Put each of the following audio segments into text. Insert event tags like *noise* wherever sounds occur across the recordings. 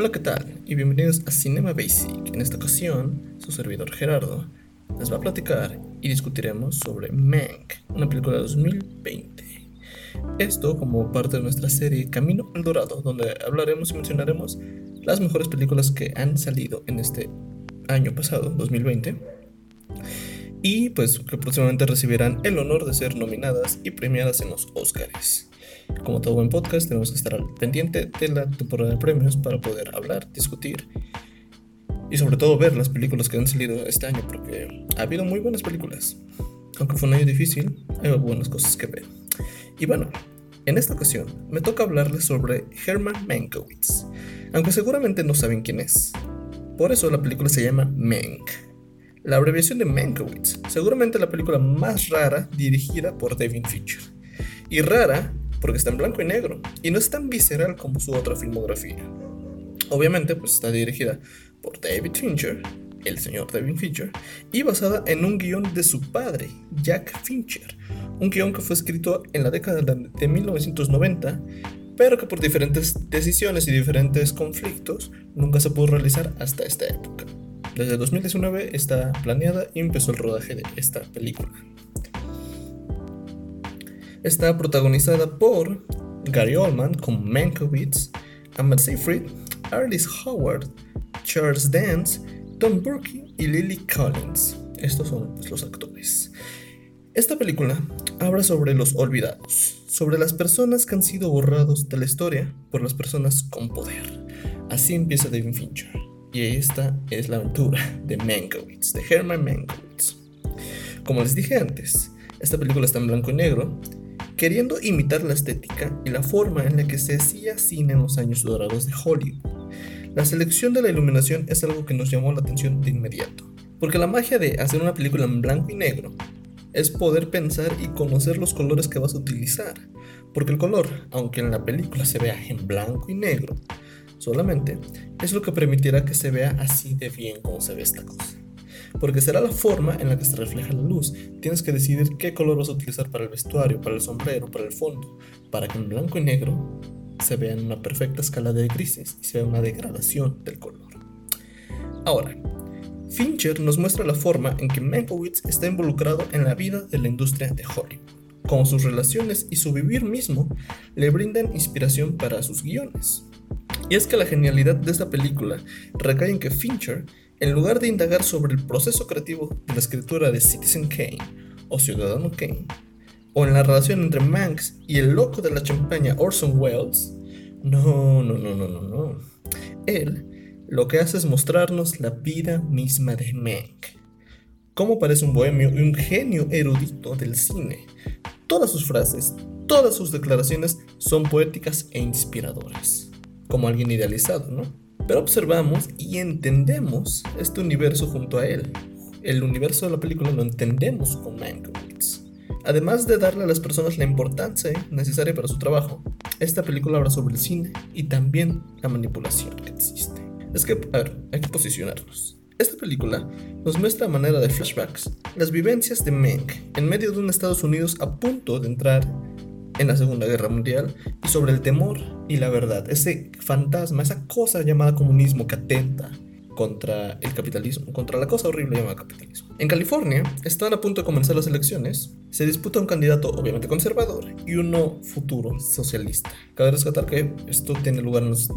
Hola, ¿qué tal? Y bienvenidos a Cinema Basic. En esta ocasión, su servidor Gerardo les va a platicar y discutiremos sobre Mank, una película de 2020. Esto como parte de nuestra serie Camino al Dorado, donde hablaremos y mencionaremos las mejores películas que han salido en este año pasado, 2020. Y pues que próximamente recibirán el honor de ser nominadas y premiadas en los Oscars. Como todo buen podcast, tenemos que estar al pendiente de la temporada de premios para poder hablar, discutir y sobre todo ver las películas que han salido este año, porque ha habido muy buenas películas. Aunque fue un año difícil, hay buenas cosas que ver. Y bueno, en esta ocasión me toca hablarles sobre Herman Mankiewicz, aunque seguramente no saben quién es. Por eso la película se llama Mank. La abreviación de Mankiewicz, seguramente la película más rara dirigida por David Fincher. Y rara porque está en blanco y negro y no es tan visceral como su otra filmografía. Obviamente, pues está dirigida por David Fincher, el señor David Fincher, y basada en un guion de su padre, Jack Fincher, un guion que fue escrito en la década de 1990, pero que por diferentes decisiones y diferentes conflictos nunca se pudo realizar hasta esta época. Desde 2019 está planeada y empezó el rodaje de esta película. Está protagonizada por Gary Oldman como Mankiewicz, Amber Seyfried, Arliss Howard, Charles Dance, Tom Burke y Lily Collins. Estos son los actores. Esta película habla sobre los olvidados, sobre las personas que han sido borrados de la historia por las personas con poder. Así empieza David Fincher. Y esta es la aventura de Mankiewicz, de Herman Mankiewicz. Como les dije antes, esta película está en blanco y negro queriendo imitar la estética y la forma en la que se hacía cine en los años dorados de Hollywood. La selección de la iluminación es algo que nos llamó la atención de inmediato, porque la magia de hacer una película en blanco y negro es poder pensar y conocer los colores que vas a utilizar, porque el color, aunque en la película se vea en blanco y negro, solamente es lo que permitirá que se vea así de bien como se ve esta cosa porque será la forma en la que se refleja la luz. Tienes que decidir qué color vas a utilizar para el vestuario, para el sombrero, para el fondo, para que en blanco y negro se vea en una perfecta escala de grises y se vea una degradación del color. Ahora, Fincher nos muestra la forma en que Mankiewicz está involucrado en la vida de la industria de Hollywood, como sus relaciones y su vivir mismo le brindan inspiración para sus guiones. Y es que la genialidad de esta película recae en que Fincher en lugar de indagar sobre el proceso creativo de la escritura de Citizen Kane o Ciudadano Kane, o en la relación entre Manx y el loco de la champaña Orson Welles, no, no, no, no, no, no. Él lo que hace es mostrarnos la vida misma de Mank. Cómo parece un bohemio y un genio erudito del cine. Todas sus frases, todas sus declaraciones son poéticas e inspiradoras. Como alguien idealizado, ¿no? Pero observamos y entendemos este universo junto a él. El universo de la película lo entendemos con Mankiewicz. Además de darle a las personas la importancia necesaria para su trabajo, esta película habla sobre el cine y también la manipulación que existe. Es que, a ver, hay que posicionarnos. Esta película nos muestra a manera de flashbacks las vivencias de Mank en medio de un Estados Unidos a punto de entrar en la Segunda Guerra Mundial y sobre el temor y la verdad, ese fantasma, esa cosa llamada comunismo que atenta contra el capitalismo, contra la cosa horrible llamada capitalismo. En California están a punto de comenzar las elecciones, se disputa un candidato obviamente conservador y uno futuro socialista. Cabe rescatar que esto tiene lugar en los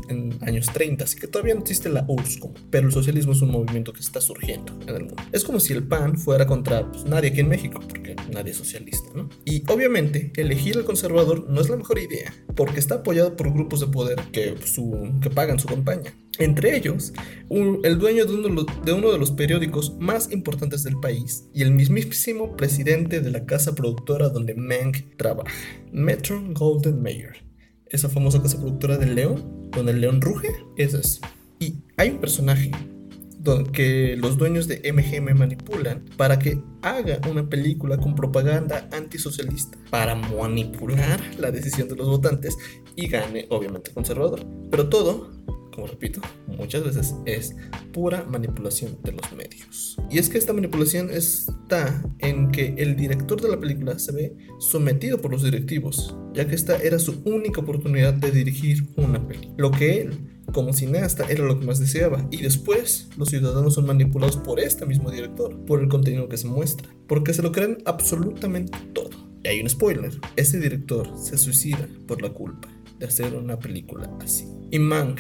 años 30, así que todavía no existe la URSS, pero el socialismo es un movimiento que está surgiendo en el mundo. Es como si el PAN fuera contra pues, nadie aquí en México, porque nadie es socialista, ¿no? Y obviamente elegir al conservador no es la mejor idea, porque está apoyado por grupos de poder que, que pagan su campaña. Entre ellos, el dueño de uno, de los periódicos más importantes del país y el mismísimo presidente de la casa productora donde Mank trabaja, Metro Golden Mayer. Esa famosa casa productora del león, donde el león ruge, esa es. Y hay un personaje que los dueños de MGM manipulan para que haga una película con propaganda antisocialista, para manipular la decisión de los votantes y gane obviamente conservador. Pero todo como repito, muchas veces es pura manipulación de los medios. Y es que esta manipulación está en que el director de la película se ve sometido por los directivos, ya que esta era su única oportunidad de dirigir una película. Lo que él como cineasta era lo que más deseaba y después los ciudadanos son manipulados por este mismo director, por el contenido que se muestra, porque se lo creen absolutamente todo. Y hay un spoiler, ese director se suicida por la culpa de hacer una película así. Y Mank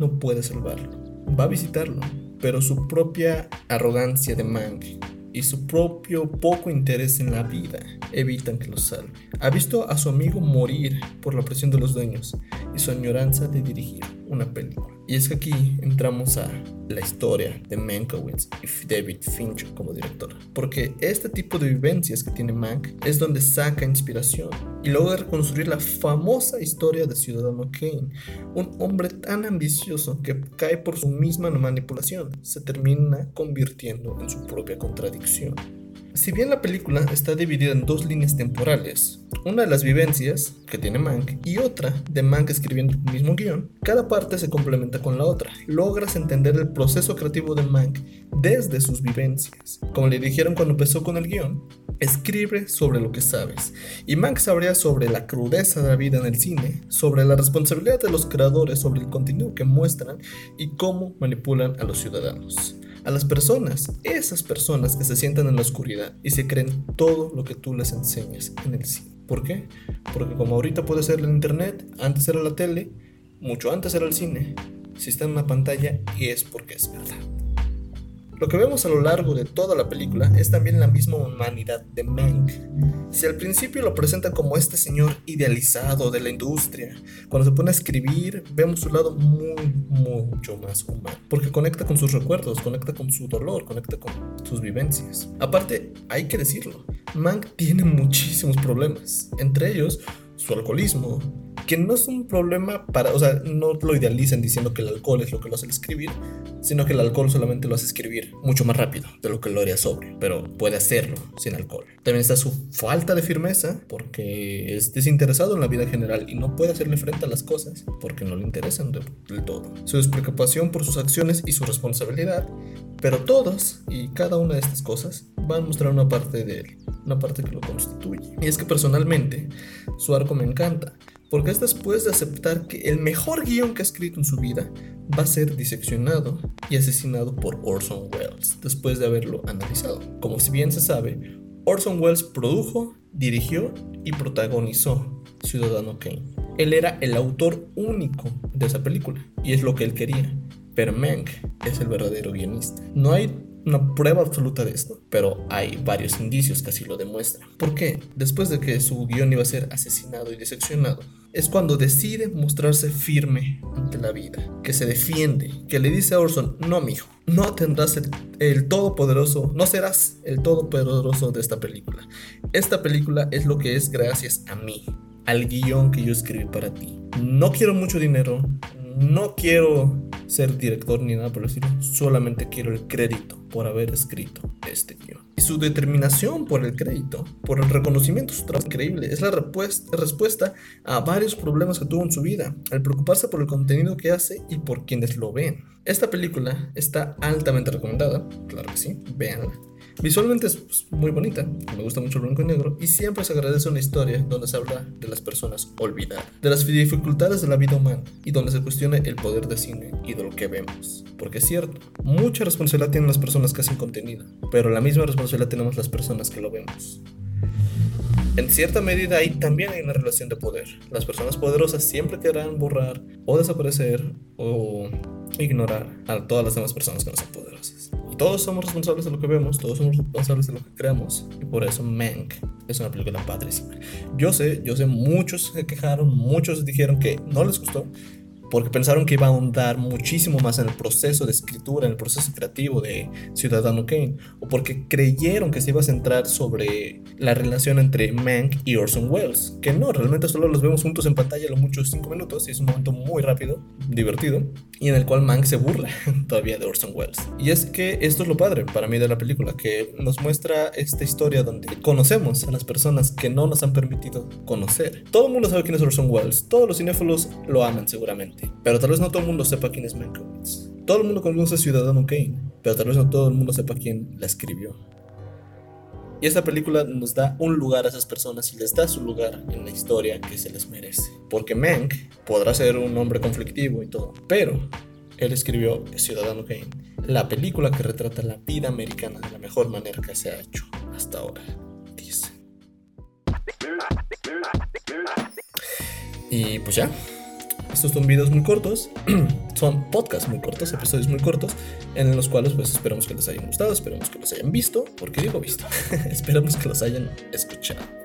no puede salvarlo. Va a visitarlo, pero su propia arrogancia de Mank y su propio poco interés en la vida evitan que lo salve. Ha visto a su amigo morir por la presión de los dueños y su añoranza de dirigir una película. Y es que aquí entramos a la historia de Mankiewicz y David Fincher como director. Porque este tipo de vivencias que tiene Mank es donde saca inspiración y logra reconstruir la famosa historia de Ciudadano Kane. Un hombre tan ambicioso que cae por su misma manipulación, se termina convirtiendo en su propia contradicción. Si bien la película está dividida en dos líneas temporales, una de las vivencias que tiene Mank y otra de Mank escribiendo el mismo guion, cada parte se complementa con la otra. Logras entender el proceso creativo de Mank desde sus vivencias. Como le dijeron cuando empezó con el guion, escribe sobre lo que sabes. Y Mank sabría sobre la crudeza de la vida en el cine, sobre la responsabilidad de los creadores sobre el contenido que muestran y cómo manipulan a los ciudadanos a las personas, esas personas que se sientan en la oscuridad y se creen todo lo que tú les enseñas en el cine. ¿Por qué? Porque como ahorita puede ser el internet, antes era la tele, mucho antes era el cine. Si está en una pantalla y es porque es verdad. Lo que vemos a lo largo de toda la película es también la misma humanidad de Mank. Si al principio lo presenta como este señor idealizado de la industria, cuando se pone a escribir vemos su lado muy, mucho más humano, porque conecta con sus recuerdos, conecta con su dolor, conecta con sus vivencias. Aparte, hay que decirlo, Mank tiene muchísimos problemas, entre ellos su alcoholismo, que no es un problema para, o sea, no lo idealicen diciendo que el alcohol es lo que lo hace escribir, sino que el alcohol solamente lo hace escribir mucho más rápido de lo que lo haría sobre, pero puede hacerlo sin alcohol. También está su falta de firmeza, porque es desinteresado en la vida general y no puede hacerle frente a las cosas porque no le interesan del todo. Su despreocupación por sus acciones y su responsabilidad, pero todas y cada una de estas cosas van a mostrar una parte de él, una parte que lo constituye. Y es que personalmente su arco me encanta, porque es después de aceptar que el mejor guion que ha escrito en su vida va a ser diseccionado y asesinado por Orson Welles, después de haberlo analizado. Como si bien se sabe, Orson Welles produjo, dirigió y protagonizó Ciudadano Kane. Él era el autor único de esa película y es lo que él quería. Pero Mank es el verdadero guionista. No hay una prueba absoluta de esto, pero hay varios indicios que así lo demuestran. ¿Por qué? Después de que su guion iba a ser asesinado y diseccionado, es cuando decide mostrarse firme ante la vida, que se defiende, que le dice a Orson, no mijo, no tendrás el, el, todopoderoso, no serás el todopoderoso de esta película. Esta película es lo que es gracias a mí, al guion que yo escribí para ti. No quiero mucho dinero, no quiero ser director ni nada por el estilo, solamente quiero el crédito por haber escrito este guion. Y su determinación por el crédito, por el reconocimiento, su trabajo increíble, es la respuesta a varios problemas que tuvo en su vida, al preocuparse por el contenido que hace y por quienes lo ven. Esta película está altamente recomendada, claro que sí, véanla. Visualmente es pues, muy bonita, me gusta mucho el blanco y negro, y siempre se agradece una historia donde se habla de las personas olvidadas, de las dificultades de la vida humana y donde se cuestione el poder de cine y de lo que vemos. Porque es cierto, mucha responsabilidad tienen las personas que hacen contenido, pero la misma responsabilidad tenemos las personas que lo vemos. En cierta medida ahí también hay una relación de poder. Las personas poderosas siempre querrán borrar o desaparecer o ignorar a todas las demás personas que no son poderosas todos somos responsables de lo que vemos, todos somos responsables de lo que creamos y por eso Mank es una película padrísima. Yo sé, yo sé, muchos se quejaron, muchos dijeron que no les gustó, porque pensaron que iba a ahondar muchísimo más en el proceso de escritura, en el proceso creativo de Ciudadano Kane, o porque creyeron que se iba a centrar sobre la relación entre Mank y Orson Welles, que no, realmente solo los vemos juntos en pantalla a lo mucho 5 minutos y es un momento muy rápido, divertido, y en el cual Mank se burla *laughs* todavía de Orson Welles. Y es que esto es lo padre para mí de la película, que nos muestra esta historia donde conocemos a las personas que no nos han permitido conocer. Todo el mundo sabe quién es Orson Welles, todos los cinéfilos lo aman seguramente gente. Pero tal vez no todo el mundo sepa quién es Mankiewicz. Todo el mundo conoce a Ciudadano Kane, pero tal vez no todo el mundo sepa quién la escribió. Y esta película nos da un lugar a esas personas y les da su lugar en la historia que se les merece. Porque Mank podrá ser un hombre conflictivo y todo, pero él escribió Ciudadano Kane, la película que retrata la vida americana de la mejor manera que se ha hecho hasta ahora, dice. Y pues ya, estos son videos muy cortos, *clears throat* son podcasts muy cortos, episodios muy cortos, en los cuales pues esperamos que les hayan gustado, esperamos que los hayan visto, porque digo visto, *laughs* esperamos que los hayan escuchado.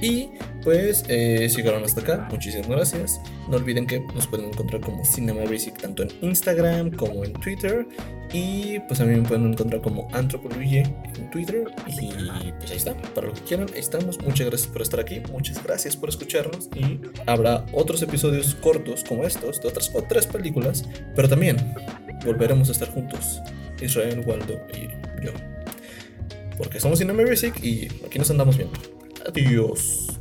Y pues eh, si llegaron hasta acá, muchísimas gracias. No olviden que nos pueden encontrar como Cinema Basic tanto en Instagram como en Twitter. Y pues mí me pueden encontrar como Antropoluye en Twitter. Y pues ahí está, para lo que quieran, ahí estamos. Muchas gracias por estar aquí, muchas gracias por escucharnos. Y habrá otros episodios cortos como estos, de otras tres películas, pero también volveremos a estar juntos, Israel, Waldo y yo. Porque somos Cinema Basic y aquí nos andamos viendo. Adiós.